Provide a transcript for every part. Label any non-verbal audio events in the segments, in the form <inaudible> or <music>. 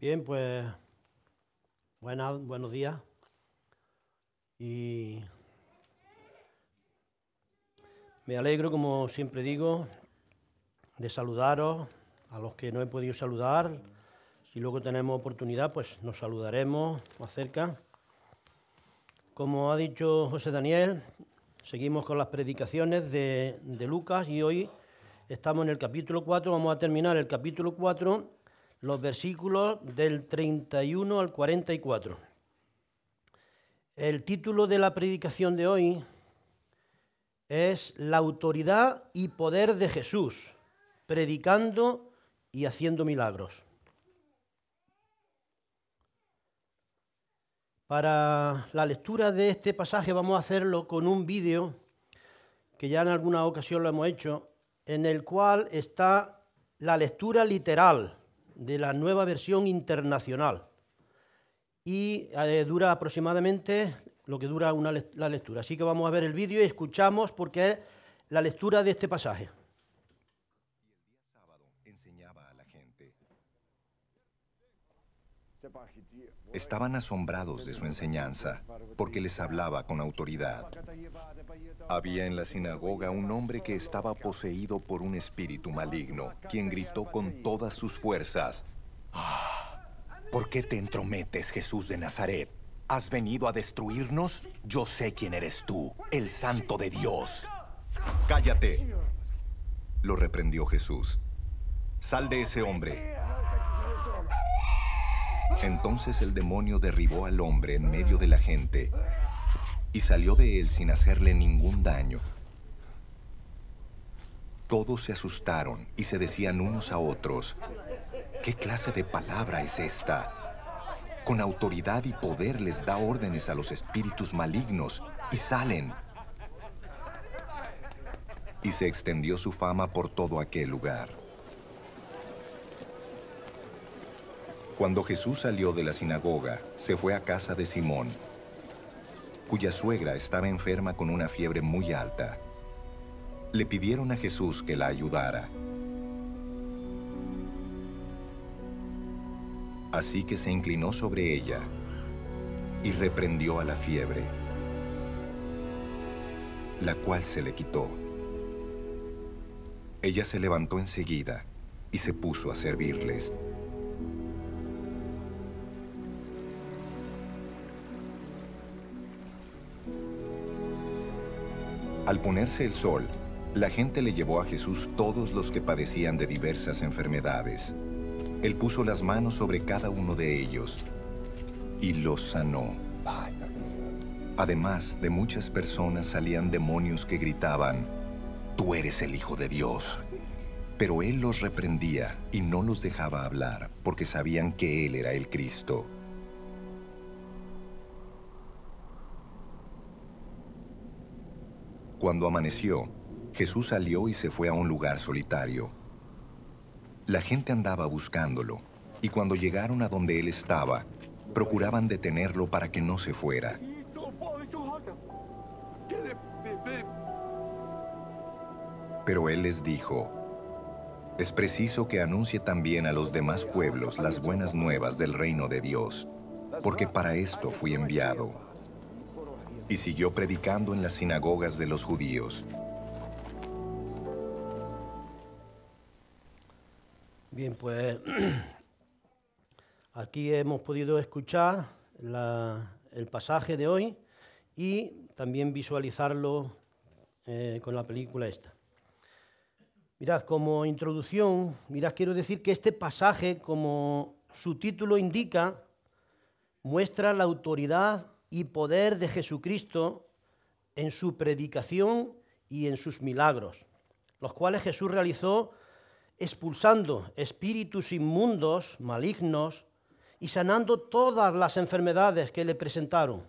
Bien, pues buenas, buenos días. Y me alegro, como siempre digo, de saludaros a los que no he podido saludar. Si luego tenemos oportunidad, pues nos saludaremos más cerca. Como ha dicho José Daniel, seguimos con las predicaciones de, de Lucas y hoy estamos en el capítulo 4. Vamos a terminar el capítulo 4 los versículos del 31 al 44. El título de la predicación de hoy es La autoridad y poder de Jesús, predicando y haciendo milagros. Para la lectura de este pasaje vamos a hacerlo con un vídeo que ya en alguna ocasión lo hemos hecho, en el cual está la lectura literal de la nueva versión internacional. Y eh, dura aproximadamente lo que dura una, la lectura. Así que vamos a ver el vídeo y escuchamos porque es la lectura de este pasaje. Estaban asombrados de su enseñanza, porque les hablaba con autoridad. Había en la sinagoga un hombre que estaba poseído por un espíritu maligno, quien gritó con todas sus fuerzas, ah, ¿Por qué te entrometes, Jesús de Nazaret? ¿Has venido a destruirnos? Yo sé quién eres tú, el santo de Dios. Cállate, lo reprendió Jesús. Sal de ese hombre. Entonces el demonio derribó al hombre en medio de la gente y salió de él sin hacerle ningún daño. Todos se asustaron y se decían unos a otros, ¿qué clase de palabra es esta? Con autoridad y poder les da órdenes a los espíritus malignos y salen. Y se extendió su fama por todo aquel lugar. Cuando Jesús salió de la sinagoga, se fue a casa de Simón cuya suegra estaba enferma con una fiebre muy alta. Le pidieron a Jesús que la ayudara. Así que se inclinó sobre ella y reprendió a la fiebre, la cual se le quitó. Ella se levantó enseguida y se puso a servirles. Al ponerse el sol, la gente le llevó a Jesús todos los que padecían de diversas enfermedades. Él puso las manos sobre cada uno de ellos y los sanó. Además, de muchas personas salían demonios que gritaban, Tú eres el Hijo de Dios. Pero él los reprendía y no los dejaba hablar, porque sabían que él era el Cristo. Cuando amaneció, Jesús salió y se fue a un lugar solitario. La gente andaba buscándolo, y cuando llegaron a donde él estaba, procuraban detenerlo para que no se fuera. Pero él les dijo, es preciso que anuncie también a los demás pueblos las buenas nuevas del reino de Dios, porque para esto fui enviado y siguió predicando en las sinagogas de los judíos. Bien, pues <clears throat> aquí hemos podido escuchar el pasaje de hoy y también visualizarlo eh, con la película esta. Mirad, como introducción, mirad, quiero decir que este pasaje, como su título indica, muestra la autoridad y poder de Jesucristo en su predicación y en sus milagros, los cuales Jesús realizó expulsando espíritus inmundos, malignos, y sanando todas las enfermedades que le presentaron.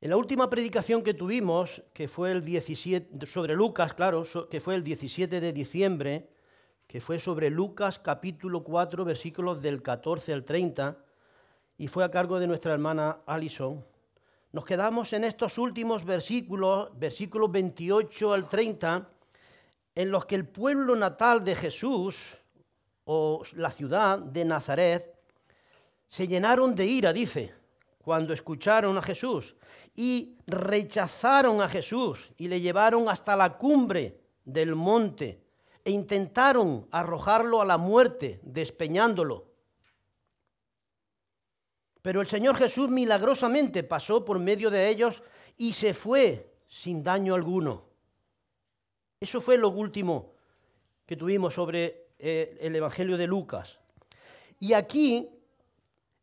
En la última predicación que tuvimos, que fue el 17, sobre Lucas, claro, que fue el 17 de diciembre, que fue sobre Lucas capítulo 4, versículos del 14 al 30, y fue a cargo de nuestra hermana Alison, nos quedamos en estos últimos versículos, versículos 28 al 30, en los que el pueblo natal de Jesús, o la ciudad de Nazaret se llenaron de ira, dice, cuando escucharon a Jesús y rechazaron a Jesús y le llevaron hasta la cumbre del monte e intentaron arrojarlo a la muerte, despeñándolo. Pero el Señor Jesús milagrosamente pasó por medio de ellos y se fue sin daño alguno. Eso fue lo último que tuvimos sobre eh, el Evangelio de Lucas. Y aquí,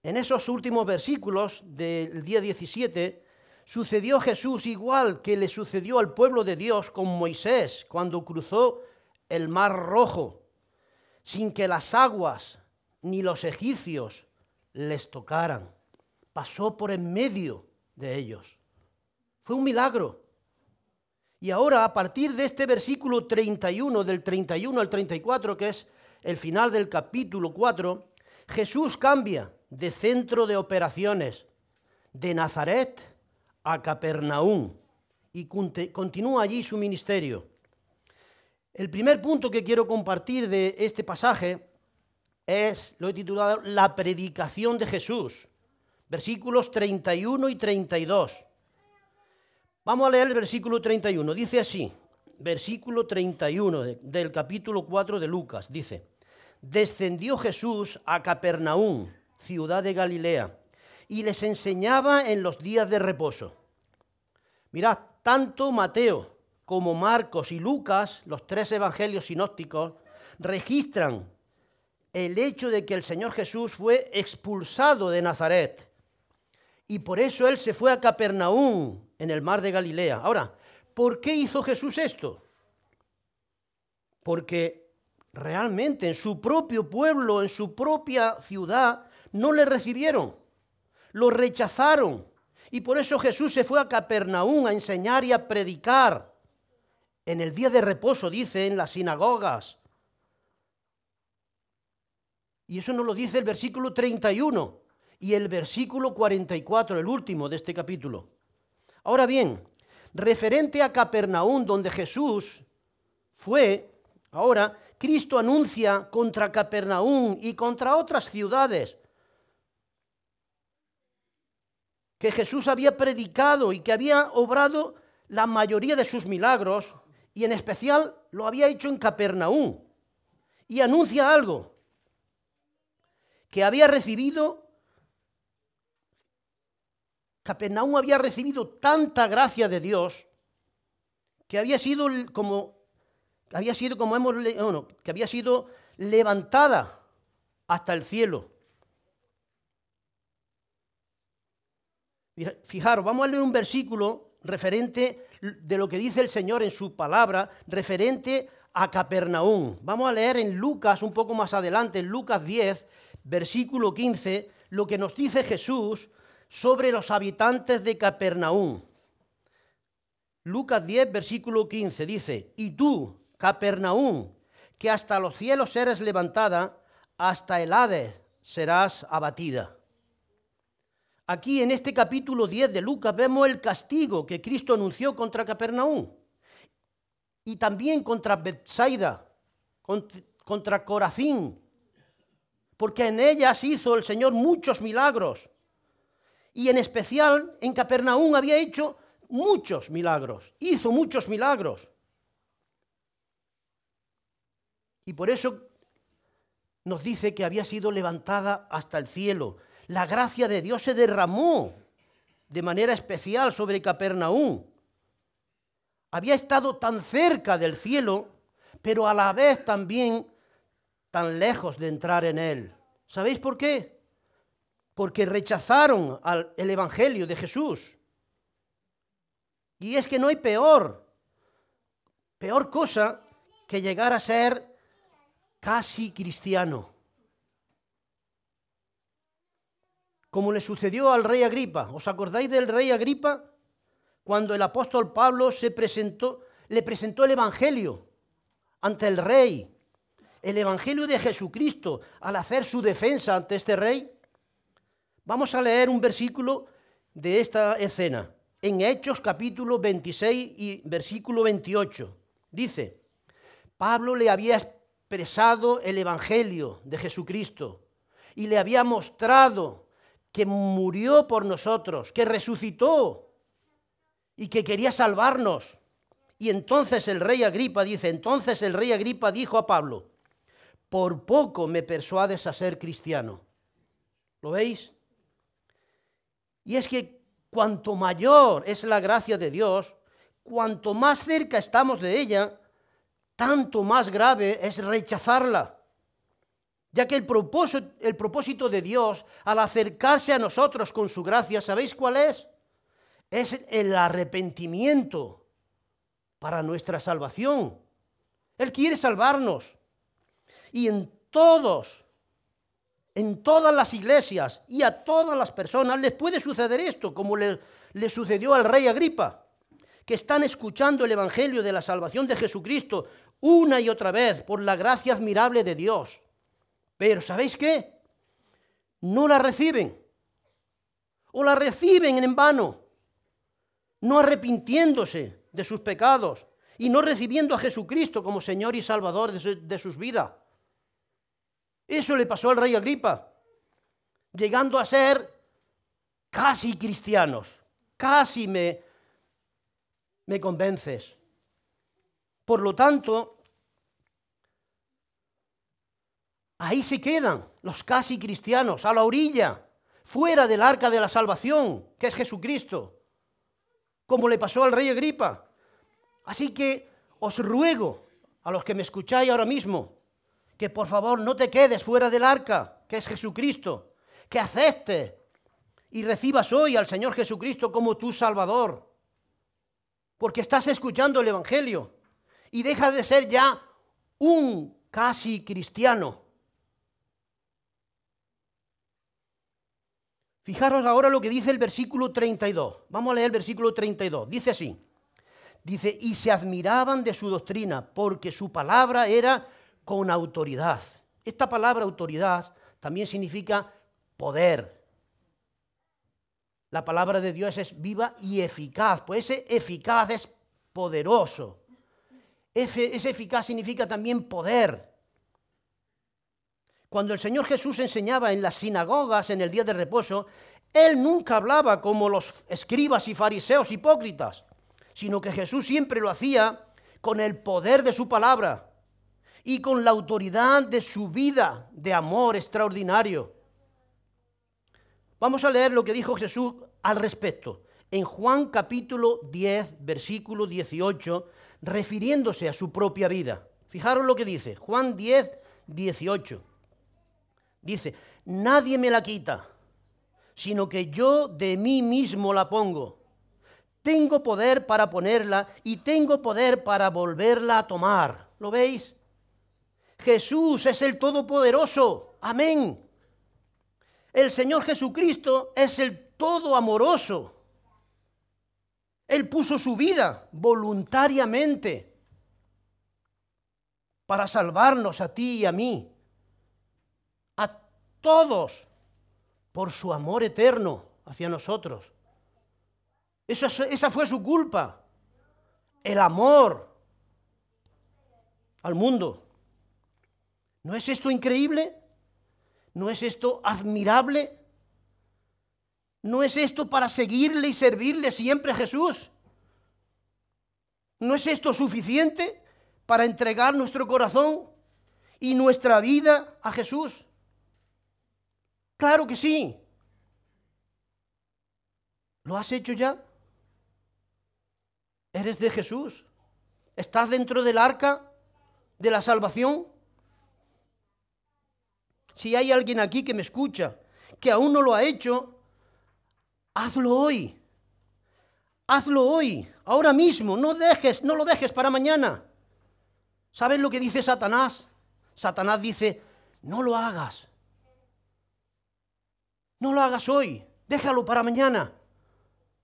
en esos últimos versículos del día 17, sucedió Jesús igual que le sucedió al pueblo de Dios con Moisés cuando cruzó el mar rojo, sin que las aguas ni los egipcios les tocaran. Pasó por en medio de ellos. Fue un milagro. Y ahora, a partir de este versículo 31, del 31 al 34, que es el final del capítulo 4, Jesús cambia de centro de operaciones de Nazaret a Capernaum y continúa allí su ministerio. El primer punto que quiero compartir de este pasaje es, lo he titulado, La predicación de Jesús, versículos 31 y 32. Vamos a leer el versículo 31. Dice así, versículo 31 del capítulo 4 de Lucas, dice, descendió Jesús a Capernaum, ciudad de Galilea, y les enseñaba en los días de reposo. Mirad, tanto Mateo como Marcos y Lucas, los tres evangelios sinópticos, registran el hecho de que el Señor Jesús fue expulsado de Nazaret. Y por eso él se fue a Capernaum, en el mar de Galilea. Ahora, ¿por qué hizo Jesús esto? Porque realmente en su propio pueblo, en su propia ciudad, no le recibieron, lo rechazaron. Y por eso Jesús se fue a Capernaum a enseñar y a predicar. En el día de reposo, dice, en las sinagogas, y eso nos lo dice el versículo 31 y el versículo 44, el último de este capítulo. Ahora bien, referente a Capernaum, donde Jesús fue, ahora Cristo anuncia contra Capernaum y contra otras ciudades que Jesús había predicado y que había obrado la mayoría de sus milagros y en especial lo había hecho en Capernaum. Y anuncia algo, que había recibido, Capernaum había recibido tanta gracia de Dios que había sido como, había sido como hemos leído, que había sido levantada hasta el cielo. Fijaros, vamos a leer un versículo referente de lo que dice el Señor en su palabra, referente a Capernaum. Vamos a leer en Lucas un poco más adelante, en Lucas 10, versículo 15, lo que nos dice Jesús sobre los habitantes de Capernaum. Lucas 10, versículo 15 dice, y tú, Capernaum, que hasta los cielos eres levantada, hasta el Hades serás abatida. Aquí en este capítulo 10 de Lucas vemos el castigo que Cristo anunció contra Capernaum y también contra Bethsaida, contra Corazín, porque en ellas hizo el Señor muchos milagros. Y en especial en Capernaum había hecho muchos milagros, hizo muchos milagros. Y por eso nos dice que había sido levantada hasta el cielo. La gracia de Dios se derramó de manera especial sobre Capernaum. Había estado tan cerca del cielo, pero a la vez también tan lejos de entrar en él. ¿Sabéis por qué? Porque rechazaron el Evangelio de Jesús. Y es que no hay peor, peor cosa que llegar a ser casi cristiano. Como le sucedió al rey Agripa. ¿Os acordáis del rey Agripa? Cuando el apóstol Pablo se presentó, le presentó el Evangelio ante el rey el Evangelio de Jesucristo al hacer su defensa ante este rey? Vamos a leer un versículo de esta escena, en Hechos capítulo 26 y versículo 28. Dice, Pablo le había expresado el Evangelio de Jesucristo y le había mostrado que murió por nosotros, que resucitó y que quería salvarnos. Y entonces el rey Agripa dice, entonces el rey Agripa dijo a Pablo, por poco me persuades a ser cristiano. ¿Lo veis? Y es que cuanto mayor es la gracia de Dios, cuanto más cerca estamos de ella, tanto más grave es rechazarla. Ya que el propósito, el propósito de Dios al acercarse a nosotros con su gracia, ¿sabéis cuál es? Es el arrepentimiento para nuestra salvación. Él quiere salvarnos. Y en todos, en todas las iglesias y a todas las personas les puede suceder esto, como le, sucedió al rey Agripa, que están escuchando el Evangelio de la salvación de Jesucristo una y otra vez por la gracia admirable de Dios. Pero ¿sabéis qué? No la reciben. O la reciben en vano, no arrepintiéndose de sus pecados y no recibiendo a Jesucristo como Señor y Salvador de, sus vidas. Eso le pasó al rey Agripa, llegando a ser casi cristianos. Casi me, me convences. Por lo tanto, ahí se quedan los casi cristianos, a la orilla, fuera del arca de la salvación, que es Jesucristo, como le pasó al rey Agripa. Así que os ruego a los que me escucháis ahora mismo, que por favor no te quedes fuera del arca, que es Jesucristo, que aceptes y recibas hoy al Señor Jesucristo como tu Salvador, porque estás escuchando el Evangelio y deja de ser ya un casi cristiano. Fijaros ahora lo que dice el versículo 32. Vamos a leer el versículo 32. Dice así. Dice, y se admiraban de su doctrina porque su palabra era con autoridad. Esta palabra autoridad también significa poder. La palabra de Dios es viva y eficaz. Pues ese eficaz es poderoso. Ese eficaz significa también poder. Cuando el Señor Jesús enseñaba en las sinagogas en el día de reposo, Él nunca hablaba como los escribas y fariseos hipócritas, sino que Jesús siempre lo hacía con el poder de su palabra y con la autoridad de su vida de amor extraordinario. Vamos a leer lo que dijo Jesús al respecto. En Juan capítulo 10, versículo 18, refiriéndose a su propia vida. Fijaros lo que dice, Juan 10, 18. Dice, nadie me la quita, sino que yo de mí mismo la pongo. Tengo poder para ponerla y tengo poder para volverla a tomar. ¿Lo veis? Jesús es el Todopoderoso. Amén. El Señor Jesucristo es el Todo Amoroso. Él puso su vida voluntariamente para salvarnos a ti y a mí, a todos, por su amor eterno hacia nosotros. esa fue su culpa, el amor al mundo. ¿No es esto increíble? ¿No es esto admirable? ¿No es esto para seguirle y servirle siempre a Jesús? ¿No es esto suficiente para entregar nuestro corazón y nuestra vida a Jesús? Claro que sí. ¿Lo has hecho ya? ¿Eres de Jesús? ¿Estás dentro del arca de la salvación? Si hay alguien aquí que me escucha, que aún no lo ha hecho, Hazlo hoy. Hazlo hoy, ahora mismo. No dejes, no lo dejes para mañana. ¿Sabes lo que dice Satanás? Satanás dice, no lo hagas. No lo hagas hoy. Déjalo para mañana.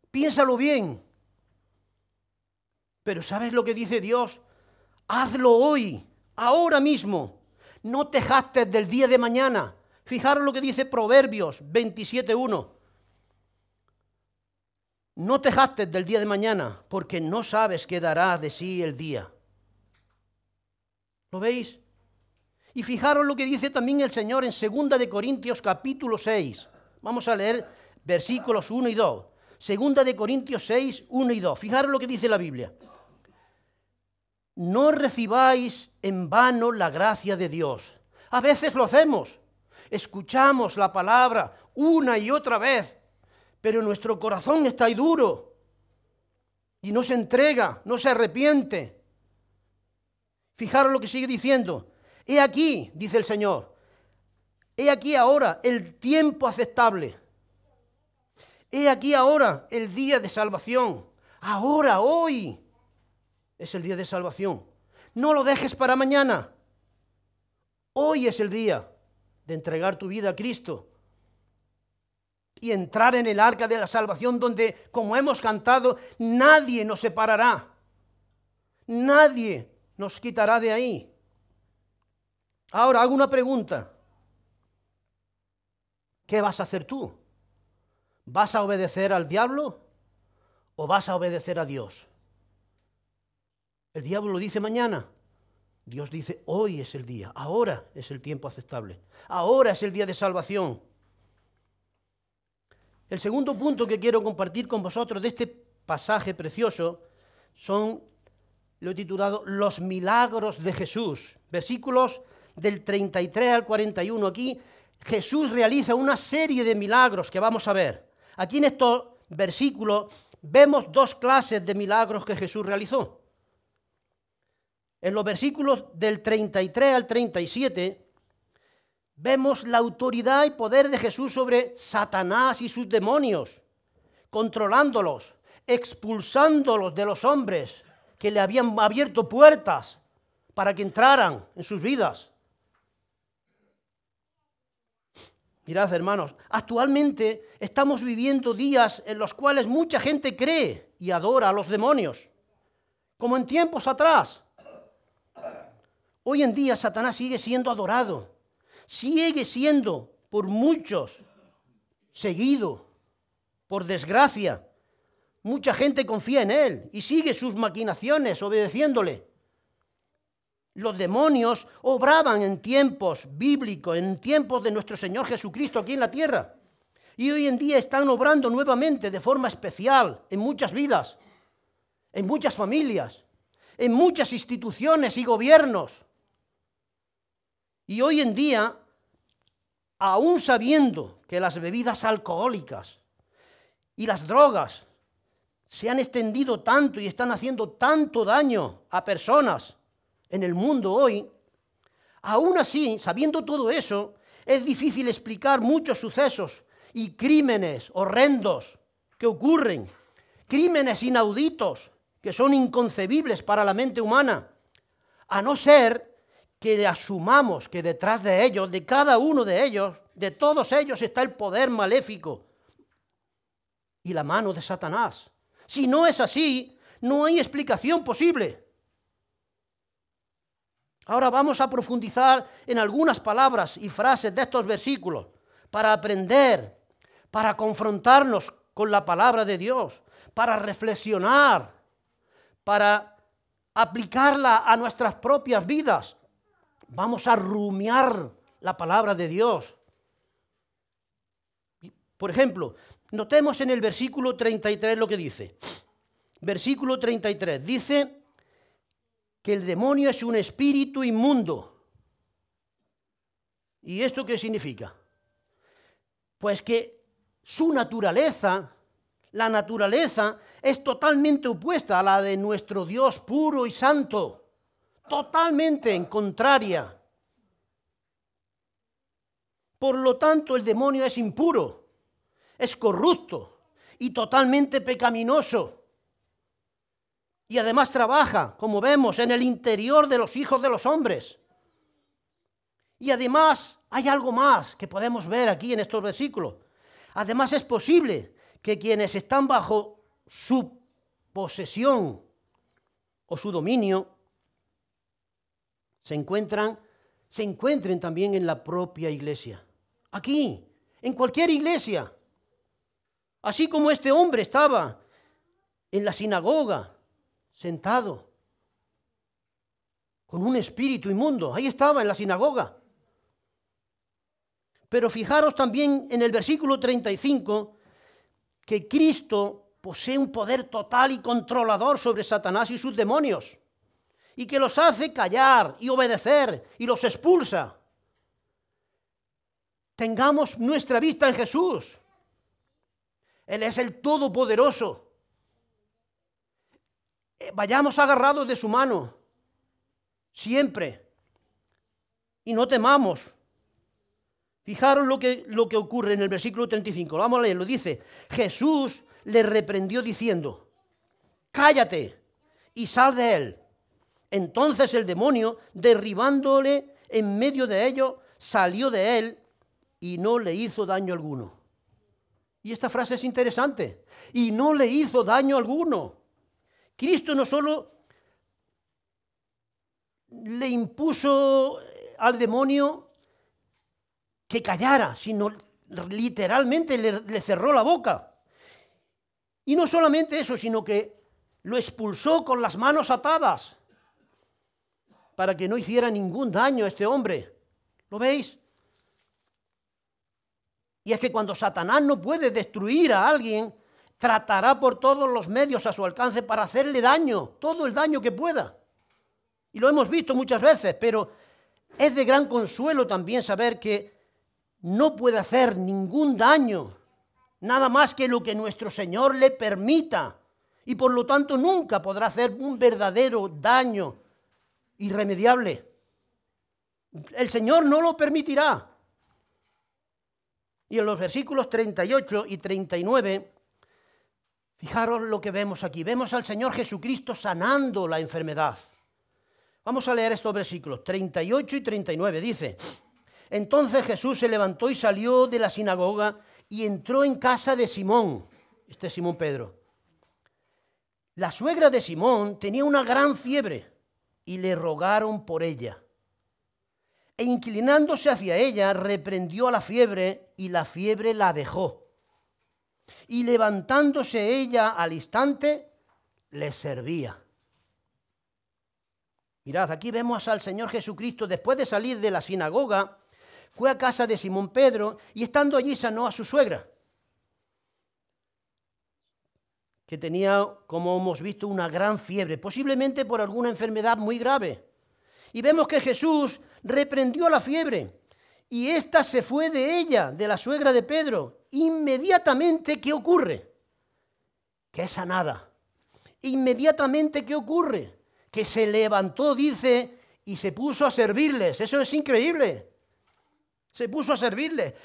Piénsalo bien. Pero ¿sabes lo que dice Dios? Hazlo hoy, ahora mismo. No te del día de mañana. Fijaros lo que dice Proverbios 27.1. No te del día de mañana, porque no sabes qué dará de sí el día. ¿Lo veis? Y fijaros lo que dice también el Señor en 2 de Corintios capítulo 6. Vamos a leer versículos 1 y 2. Segunda de Corintios 6, 1 y 2. Fijaros lo que dice la Biblia. No recibáis en vano la gracia de Dios. A veces lo hacemos. Escuchamos la palabra una y otra vez, pero nuestro corazón está ahí duro y no se entrega, no se arrepiente. Fijaros lo que sigue diciendo. He aquí, dice el Señor, he aquí ahora el tiempo aceptable. He aquí ahora el día de salvación. Ahora, hoy, es el día de salvación. No lo dejes para mañana. Hoy es el día de entregar tu vida a Cristo y entrar en el arca de la salvación donde, como hemos cantado, nadie nos separará. Nadie nos quitará de ahí. Ahora hago una pregunta. ¿Qué vas a hacer tú? ¿Vas a obedecer al diablo o vas a obedecer a Dios? El diablo lo dice mañana. Dios dice, hoy es el día, ahora es el tiempo aceptable, ahora es el día de salvación. El segundo punto que quiero compartir con vosotros de este pasaje precioso son, lo he titulado, los milagros de Jesús, versículos del 33 al 41. Aquí Jesús realiza una serie de milagros que vamos a ver. Aquí en estos versículos vemos dos clases de milagros que Jesús realizó. En los versículos del 33 al 37 vemos la autoridad y poder de Jesús sobre Satanás y sus demonios, controlándolos, expulsándolos de los hombres que le habían abierto puertas para que entraran en sus vidas. Mirad, hermanos, actualmente estamos viviendo días en los cuales mucha gente cree y adora a los demonios, como en tiempos atrás. Hoy en día Satanás sigue siendo adorado, sigue siendo por muchos seguido, por desgracia. Mucha gente confía en él y sigue sus maquinaciones obedeciéndole. Los demonios obraban en tiempos bíblicos, en tiempos de nuestro Señor Jesucristo aquí en la tierra. Y hoy en día están obrando nuevamente de forma especial en muchas vidas, en muchas familias, en muchas instituciones y gobiernos. Y hoy en día, aún sabiendo que las bebidas alcohólicas y las drogas se han extendido tanto y están haciendo tanto daño a personas en el mundo hoy, aún así, sabiendo todo eso, es difícil explicar muchos sucesos y crímenes horrendos que ocurren, crímenes inauditos que son inconcebibles para la mente humana, a no ser que asumamos que detrás de ellos, de cada uno de ellos, de todos ellos está el poder maléfico y la mano de Satanás. Si no es así, no hay explicación posible. Ahora vamos a profundizar en algunas palabras y frases de estos versículos para aprender, para confrontarnos con la palabra de Dios, para reflexionar, para aplicarla a nuestras propias vidas Vamos a rumiar la palabra de Dios. Por ejemplo, notemos en el versículo 33 lo que dice. Versículo 33 dice que el demonio es un espíritu inmundo. ¿Y esto qué significa? Pues que su naturaleza, la naturaleza, es totalmente opuesta a la de nuestro Dios puro y santo totalmente en contraria. Por lo tanto, el demonio es impuro, es corrupto y totalmente pecaminoso. Y además trabaja, como vemos, en el interior de los hijos de los hombres. Y además hay algo más que podemos ver aquí en estos versículos. Además es posible que quienes están bajo su posesión o su dominio se encuentran, se encuentren también en la propia iglesia. Aquí, en cualquier iglesia. Así como este hombre estaba en la sinagoga, sentado, con un espíritu inmundo. Ahí estaba en la sinagoga. Pero fijaros también en el versículo 35 que Cristo posee un poder total y controlador sobre Satanás y sus demonios, y que los hace callar y obedecer y los expulsa. Tengamos nuestra vista en Jesús. Él es el Todopoderoso. Eh, vayamos agarrados de su mano, siempre, y no temamos. Fijaros lo que, lo que ocurre en el versículo 35. Vamos a leerlo. Dice, Jesús le reprendió diciendo, cállate y sal de él. Entonces el demonio, derribándole en medio de ellos, salió de él y no le hizo daño alguno. Y esta frase es interesante. Y no le hizo daño alguno. Cristo no solo le impuso al demonio que callara, sino literalmente le, cerró la boca. Y no solamente eso, sino que lo expulsó con las manos atadas para que no hiciera ningún daño a este hombre. ¿Lo veis? Y es que cuando Satanás no puede destruir a alguien, tratará por todos los medios a su alcance para hacerle daño, todo el daño que pueda. Y lo hemos visto muchas veces, pero es de gran consuelo también saber que no puede hacer ningún daño, nada más que lo que nuestro Señor le permita. Y por lo tanto nunca podrá hacer un verdadero daño irremediable. El Señor no lo permitirá. Y en los versículos 38 y 39, fijaros lo que vemos aquí. Vemos al Señor Jesucristo sanando la enfermedad. Vamos a leer estos versículos 38 y 39. Dice, entonces Jesús se levantó y salió de la sinagoga y entró en casa de Simón, este es Simón Pedro. La suegra de Simón tenía una gran fiebre y le rogaron por ella e inclinándose hacia ella, reprendió a la fiebre y la fiebre la dejó. Y levantándose ella al instante, le servía. Mirad, aquí vemos al Señor Jesucristo después de salir de la sinagoga, fue a casa de Simón Pedro y estando allí sanó a su suegra, que tenía, como hemos visto, una gran fiebre, posiblemente por alguna enfermedad muy grave. Y vemos que Jesús reprendió la fiebre y ésta se fue de ella, de la suegra de Pedro. Inmediatamente, ¿qué ocurre? Que es sanada. Inmediatamente, ¿qué ocurre? Que se levantó, dice, y se puso a servirles. Eso es increíble. Se puso a servirles.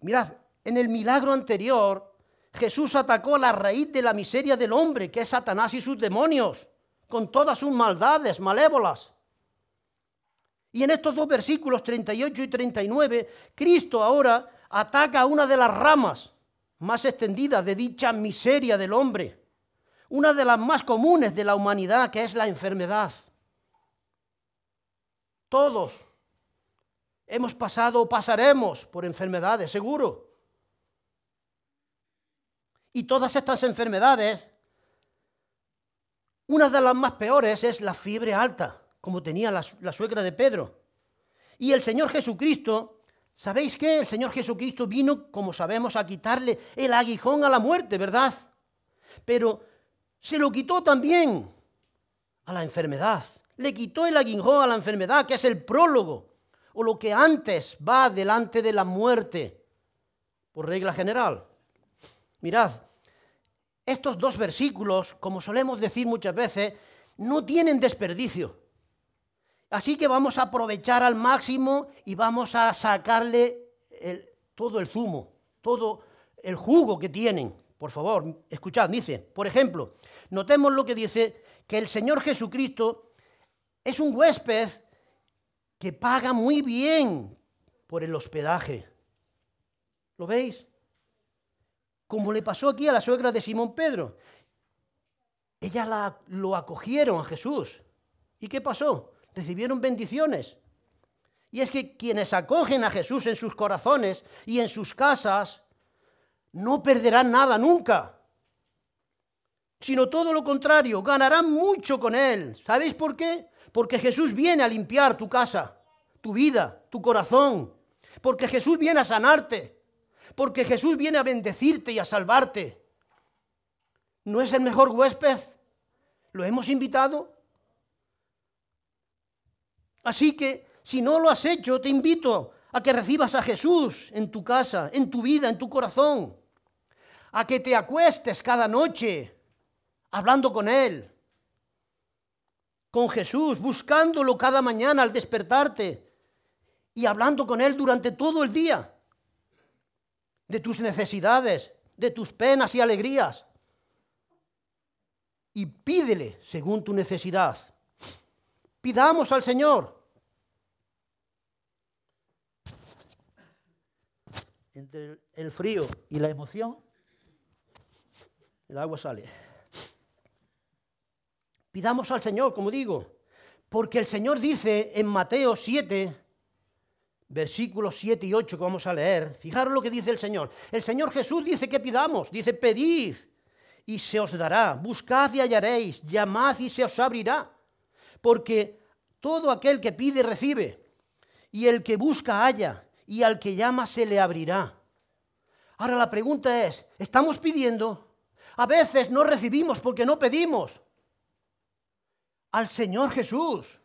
Mirad, en el milagro anterior, Jesús atacó la raíz de la miseria del hombre, que es Satanás y sus demonios, con todas sus maldades malévolas. Y en estos dos versículos 38 y 39, Cristo ahora ataca una de las ramas más extendidas de dicha miseria del hombre, una de las más comunes de la humanidad, que es la enfermedad. Todos hemos pasado o pasaremos por enfermedades, seguro. Y todas estas enfermedades, una de las más peores es la fiebre alta como tenía la, suegra de Pedro. Y el Señor Jesucristo, ¿sabéis qué? El Señor Jesucristo vino, como sabemos, a quitarle el aguijón a la muerte, ¿verdad? Pero se lo quitó también a la enfermedad. Le quitó el aguijón a la enfermedad, que es el prólogo, o lo que antes va delante de la muerte, por regla general. Mirad, estos dos versículos, como solemos decir muchas veces, no tienen desperdicio. Así que vamos a aprovechar al máximo y vamos a sacarle todo el zumo, todo el jugo que tienen. Por favor, escuchad, dice, por ejemplo, notemos lo que dice, que el Señor Jesucristo es un huésped que paga muy bien por el hospedaje. ¿Lo veis? Como le pasó aquí a la suegra de Simón Pedro. Ella la, lo acogieron a Jesús. ¿Y qué pasó? recibieron bendiciones. Y es que quienes acogen a Jesús en sus corazones y en sus casas no perderán nada nunca, sino todo lo contrario, ganarán mucho con Él. ¿Sabéis por qué? Porque Jesús viene a limpiar tu casa, tu vida, tu corazón. Porque Jesús viene a sanarte. Porque Jesús viene a bendecirte y a salvarte. ¿No es el mejor huésped? ¿Lo hemos invitado? Así que si no lo has hecho, te invito a que recibas a Jesús en tu casa, en tu vida, en tu corazón. A que te acuestes cada noche hablando con Él, con Jesús, buscándolo cada mañana al despertarte y hablando con Él durante todo el día de tus necesidades, de tus penas y alegrías. Y pídele según tu necesidad. Pidamos al Señor. Entre el frío y la emoción, el agua sale. Pidamos al Señor, como digo, porque el Señor dice en Mateo 7, versículos 7 y 8 que vamos a leer, fijaros lo que dice el Señor. El Señor Jesús dice que pidamos, dice pedid y se os dará, buscad y hallaréis, llamad y se os abrirá, porque todo aquel que pide recibe, y el que busca halla, y al que llama se le abrirá. Ahora la pregunta es, ¿estamos pidiendo? A veces no recibimos porque no pedimos al Señor Jesús.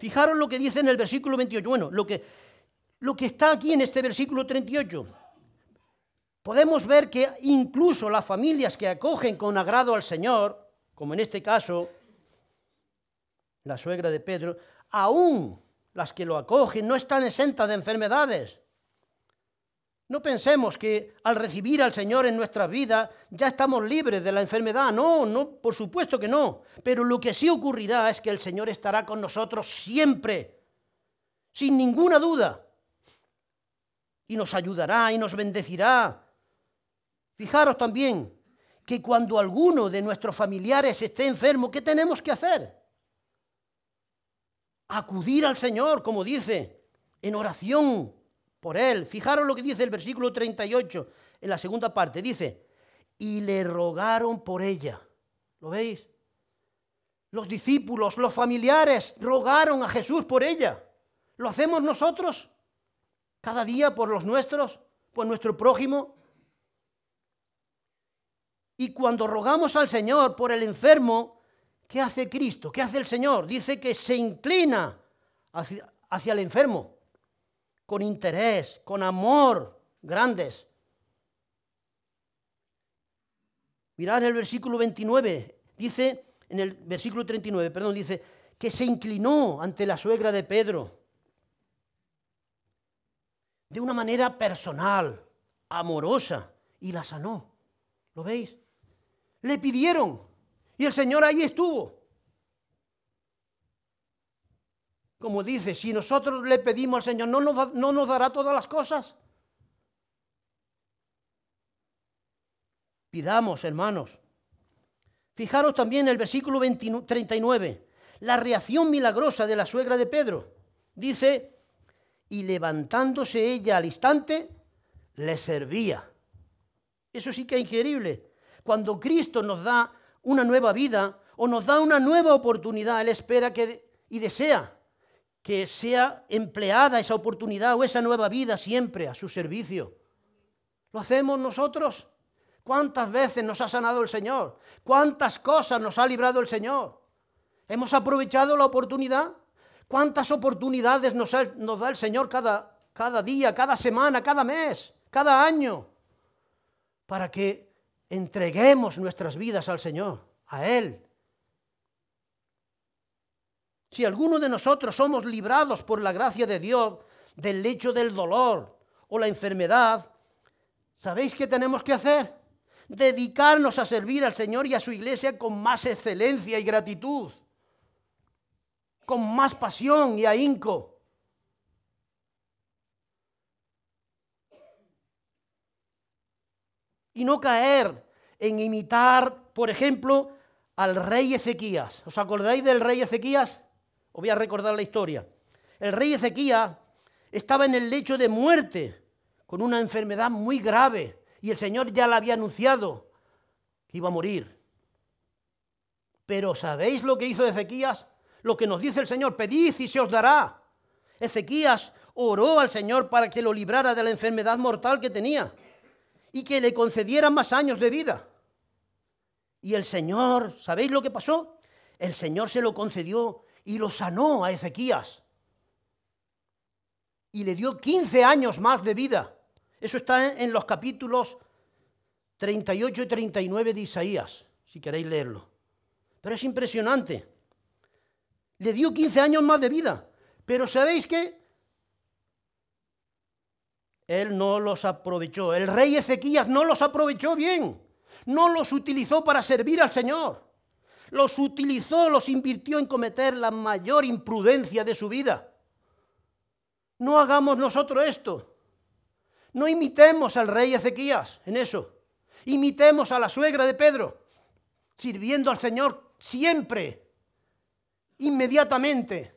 Fijaros lo que dice en el versículo 28. Bueno, lo que, lo que está aquí en este versículo 38. Podemos ver que incluso las familias que acogen con agrado al Señor, como en este caso la suegra de Pedro, aún las que lo acogen no están exentas de enfermedades. No pensemos que al recibir al Señor en nuestra vida ya estamos libres de la enfermedad. No, no, por supuesto que no. Pero lo que sí ocurrirá es que el Señor estará con nosotros siempre, sin ninguna duda. Y nos ayudará y nos bendecirá. Fijaros también que cuando alguno de nuestros familiares esté enfermo, ¿qué tenemos que hacer? Acudir al Señor, como dice, en oración por él. Fijaros lo que dice el versículo 38 en la segunda parte. Dice, y le rogaron por ella. ¿Lo veis? Los discípulos, los familiares rogaron a Jesús por ella. ¿Lo hacemos nosotros? Cada día por los nuestros, por nuestro prójimo. Y cuando rogamos al Señor por el enfermo, ¿qué hace Cristo? ¿Qué hace el Señor? Dice que se inclina hacia, hacia el enfermo con interés, con amor grandes. Mirad el versículo 29, dice, en el versículo 39, perdón, dice, que se inclinó ante la suegra de Pedro de una manera personal, amorosa, y la sanó. ¿Lo veis? Le pidieron y el Señor ahí estuvo. Como dice, si nosotros le pedimos al Señor, ¿no nos, no nos dará todas las cosas? Pidamos, hermanos. Fijaros también en el versículo 39, la reacción milagrosa de la suegra de Pedro. Dice, y levantándose ella al instante, le servía. Eso sí que es increíble. Cuando Cristo nos da una nueva vida o nos da una nueva oportunidad, Él espera que, y desea que sea empleada esa oportunidad o esa nueva vida siempre a su servicio. ¿Lo hacemos nosotros? ¿Cuántas veces nos ha sanado el Señor? ¿Cuántas cosas nos ha librado el Señor? ¿Hemos aprovechado la oportunidad? ¿Cuántas oportunidades nos, da el Señor cada, cada día, cada semana, cada mes, cada año? Para que entreguemos nuestras vidas al Señor, a Él, si alguno de nosotros somos librados por la gracia de Dios del lecho del dolor o la enfermedad, ¿sabéis qué tenemos que hacer? Dedicarnos a servir al Señor y a su iglesia con más excelencia y gratitud, con más pasión y ahínco. Y no caer en imitar, por ejemplo, al rey Ezequías. ¿Os acordáis del rey Ezequías? Os voy a recordar la historia. El rey Ezequías estaba en el lecho de muerte con una enfermedad muy grave y el Señor ya le había anunciado que iba a morir. Pero ¿sabéis lo que hizo Ezequías? lo que nos dice el Señor, pedid y se os dará. Ezequías oró al Señor para que lo librara de la enfermedad mortal que tenía y que le concediera más años de vida. Y el Señor, ¿sabéis lo que pasó? El Señor se lo concedió y lo sanó a Ezequías. Y le dio 15 años más de vida. Eso está en los capítulos 38 y 39 de Isaías, si queréis leerlo. Pero es impresionante. Le dio 15 años más de vida. Pero ¿sabéis qué? Él no los aprovechó. El rey Ezequías no los aprovechó bien. No los utilizó para servir al Señor. Los utilizó, los invirtió en cometer la mayor imprudencia de su vida. No hagamos nosotros esto. No imitemos al rey Ezequías en eso. Imitemos a la suegra de Pedro, sirviendo al Señor siempre, inmediatamente.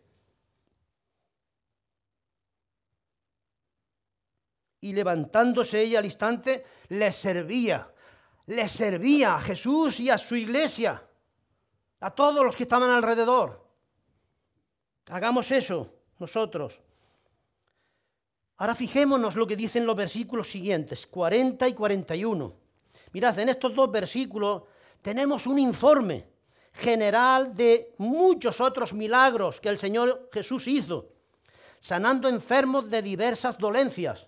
Y levantándose ella al instante, le servía, le servía a Jesús y a su iglesia, a todos los que estaban alrededor. Hagamos eso nosotros. Ahora fijémonos lo que dicen los versículos siguientes, 40 y 41. Mirad, en estos dos versículos tenemos un informe general de muchos otros milagros que el Señor Jesús hizo, sanando enfermos de diversas dolencias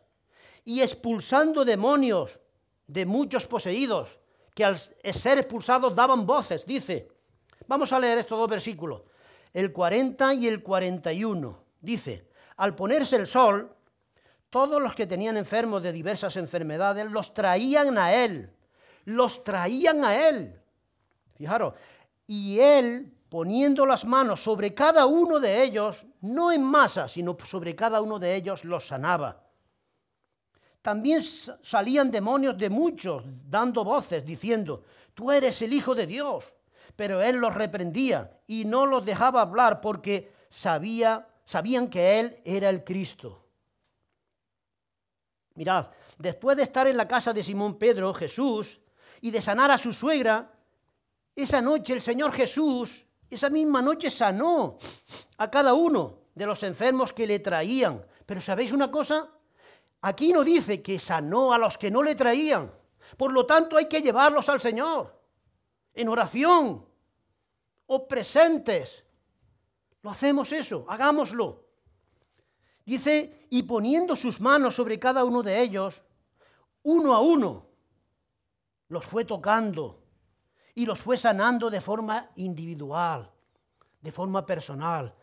y expulsando demonios de muchos poseídos, que al ser expulsados daban voces, dice. Vamos a leer estos dos versículos, el 40 y el 41. Dice, al ponerse el sol, todos los que tenían enfermos de diversas enfermedades los traían a él los traían a él. Fijaros, y él poniendo las manos sobre cada uno de ellos, no en masa, sino sobre cada uno de ellos, los sanaba. También salían demonios de muchos, dando voces, diciendo, tú eres el Hijo de Dios. Pero él los reprendía y no los dejaba hablar porque sabía, sabían que él era el Cristo. Mirad, después de estar en la casa de Simón Pedro, Jesús y de sanar a su suegra, esa noche el Señor Jesús, esa misma noche sanó a cada uno de los enfermos que le traían. Pero ¿sabéis una cosa? Aquí no dice que sanó a los que no le traían. Por lo tanto hay que llevarlos al Señor en oración o presentes. Lo hacemos eso, hagámoslo. Dice, y poniendo sus manos sobre cada uno de ellos, uno a uno, los fue tocando y los fue sanando de forma individual, de forma personal,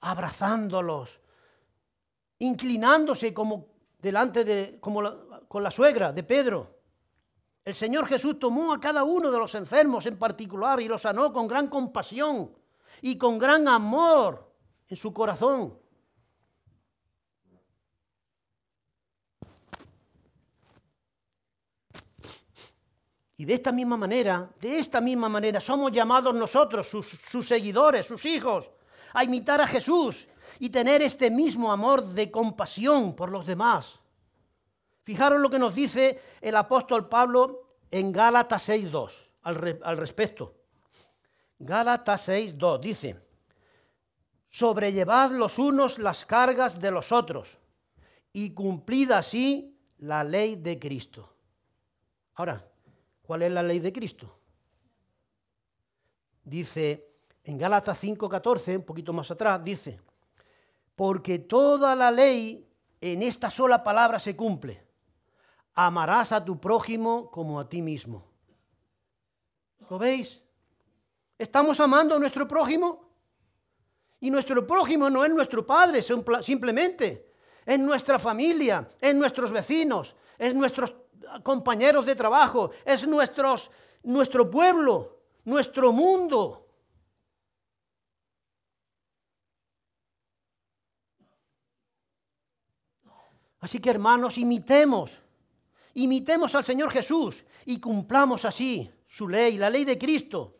abrazándolos, inclinándose como delante de como con la suegra de Pedro. El Señor Jesús tomó a cada uno de los enfermos en particular y los sanó con gran compasión y con gran amor en su corazón. Y de esta misma manera, de esta misma manera, somos llamados nosotros, sus, seguidores, sus hijos, a imitar a Jesús y tener este mismo amor de compasión por los demás. Fijaros lo que nos dice el apóstol Pablo en Gálatas 6.2 al, al respecto. Gálatas 6.2 dice, sobrellevad los unos las cargas de los otros y cumplid así la ley de Cristo. Ahora, ¿Cuál es la ley de Cristo? Dice en Gálatas 5:14, un poquito más atrás, dice, porque toda la ley en esta sola palabra se cumple. Amarás a tu prójimo como a ti mismo. ¿Lo veis? ¿Estamos amando a nuestro prójimo? Y nuestro prójimo no es nuestro padre, simplemente. Es nuestra familia, es nuestros vecinos, es nuestros compañeros de trabajo, es nuestro pueblo, nuestro mundo. Así que hermanos, imitemos, imitemos al Señor Jesús y cumplamos así su ley, la ley de Cristo,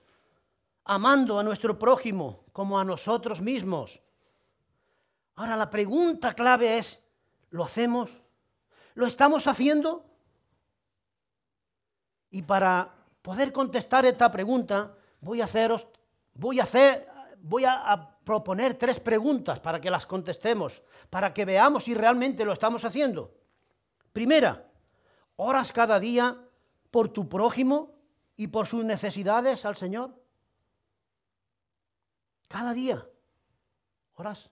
amando a nuestro prójimo como a nosotros mismos. Ahora la pregunta clave es, ¿lo hacemos? ¿Lo estamos haciendo? Y para poder contestar esta pregunta, voy a haceros, voy a hacer, voy a, proponer tres preguntas para que las contestemos, para que veamos si realmente lo estamos haciendo. Primera, ¿oras cada día por tu prójimo y por sus necesidades al Señor? Cada día. ¿Oras?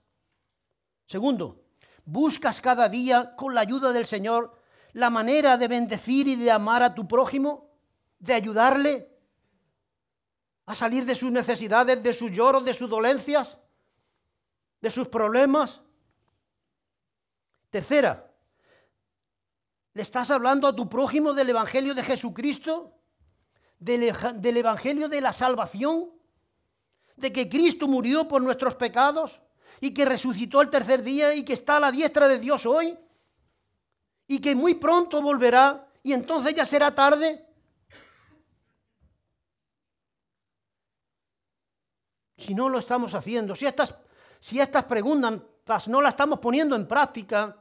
Segundo, ¿buscas cada día con la ayuda del Señor la manera de bendecir y de amar a tu prójimo? ¿De ayudarle? a salir de sus necesidades, de sus lloros, de sus dolencias, de sus problemas. Tercera, ¿le estás hablando a tu prójimo del Evangelio de Jesucristo? ¿Del, Evangelio de la salvación? ¿De que Cristo murió por nuestros pecados? y que resucitó el tercer día y que está a la diestra de Dios hoy y que muy pronto volverá y entonces ya será tarde. si no lo estamos haciendo, si estas, si estas preguntas no las estamos poniendo en práctica,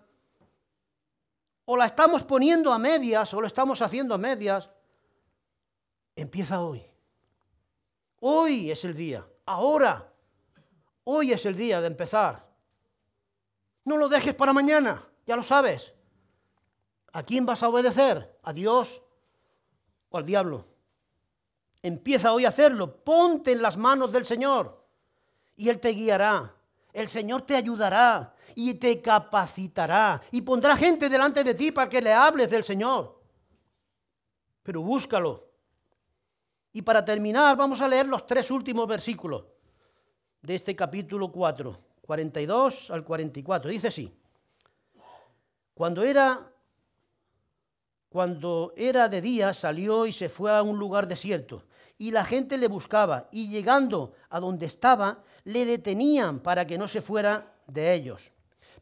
o la estamos poniendo a medias, o lo estamos haciendo a medias, empieza hoy. Hoy es el día, ahora. Hoy es el día de empezar. No lo dejes para mañana, ya lo sabes. ¿A quién vas a obedecer? ¿A Dios o al diablo? Empieza hoy a hacerlo. Ponte en las manos del Señor y Él te guiará. El Señor te ayudará y te capacitará y pondrá gente delante de ti para que le hables del Señor. Pero búscalo. Y para terminar, vamos a leer los tres últimos versículos de este capítulo 4, 42 al 44. Dice así: Cuando era cuando era de día, salió y se fue a un lugar desierto y la gente le buscaba y llegando a donde estaba, le detenían para que no se fuera de ellos.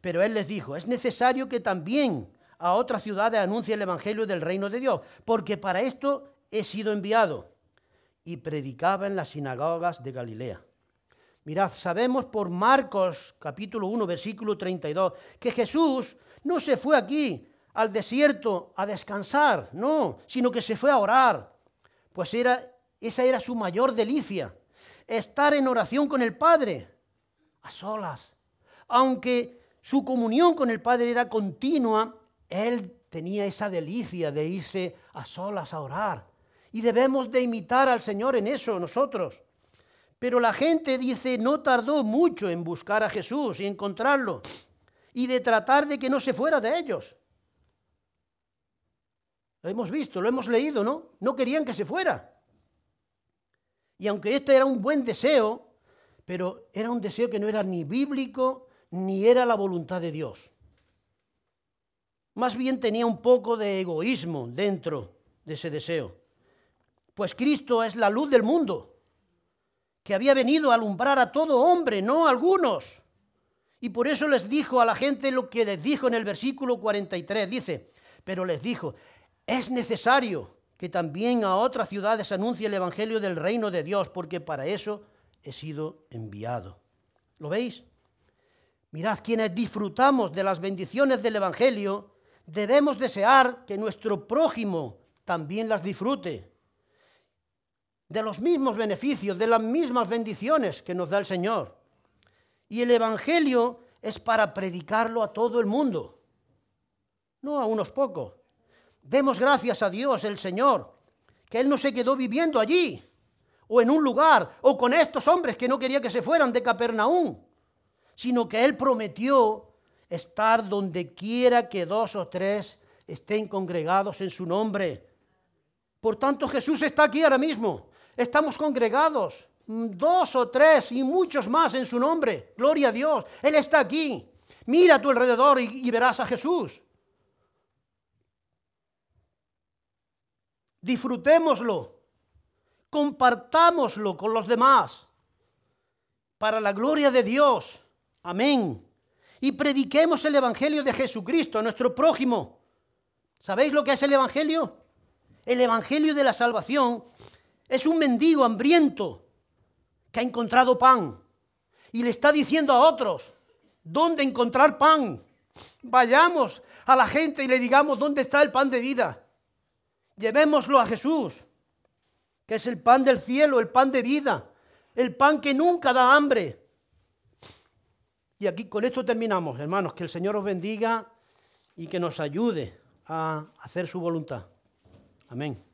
Pero él les dijo, es necesario que también a otras ciudades anuncie el Evangelio del reino de Dios, porque para esto he sido enviado. Y predicaba en las sinagogas de Galilea. Mirad, sabemos por Marcos capítulo 1, versículo 32, que Jesús no se fue aquí al desierto a descansar, no, sino que se fue a orar, pues era esa era su mayor delicia, estar en oración con el Padre, a solas. Aunque su comunión con el Padre era continua, él tenía esa delicia de irse a solas a orar. Y debemos de imitar al Señor en eso nosotros. Pero la gente dice, no tardó mucho en buscar a Jesús y encontrarlo y de tratar de que no se fuera de ellos. Lo hemos visto, lo hemos leído, ¿no? No querían que se fuera. Y aunque este era un buen deseo, pero era un deseo que no era ni bíblico ni era la voluntad de Dios. Más bien tenía un poco de egoísmo dentro de ese deseo. Pues Cristo es la luz del mundo, que había venido a alumbrar a todo hombre, no a algunos. Y por eso les dijo a la gente lo que les dijo en el versículo 43. Dice, pero les dijo, es necesario que también a otras ciudades anuncie el Evangelio del reino de Dios, porque para eso he sido enviado. ¿Lo veis? Mirad, quienes disfrutamos de las bendiciones del Evangelio, debemos desear que nuestro prójimo también las disfrute. De los mismos beneficios, de las mismas bendiciones que nos da el Señor. Y el Evangelio es para predicarlo a todo el mundo, no a unos pocos. Demos gracias a Dios, el Señor, que Él no se quedó viviendo allí, o en un lugar, o con estos hombres que no quería que se fueran de Capernaum, sino que Él prometió estar donde quiera que dos o tres estén congregados en su nombre. Por tanto, Jesús está aquí ahora mismo. Estamos congregados, dos o tres y muchos más en su nombre. Gloria a Dios. Él está aquí. Mira a tu alrededor y, y verás a Jesús. Disfrutémoslo, compartámoslo con los demás, para la gloria de Dios. Amén. Y prediquemos el Evangelio de Jesucristo a nuestro prójimo. ¿Sabéis lo que es el Evangelio? El Evangelio de la salvación es un mendigo hambriento que ha encontrado pan y le está diciendo a otros, ¿dónde encontrar pan? Vayamos a la gente y le digamos, ¿dónde está el pan de vida? Llevémoslo a Jesús, que es el pan del cielo, el pan de vida. el pan que nunca da hambre. Y aquí con esto terminamos, hermanos, que el Señor os bendiga y que nos ayude a hacer su voluntad. Amén.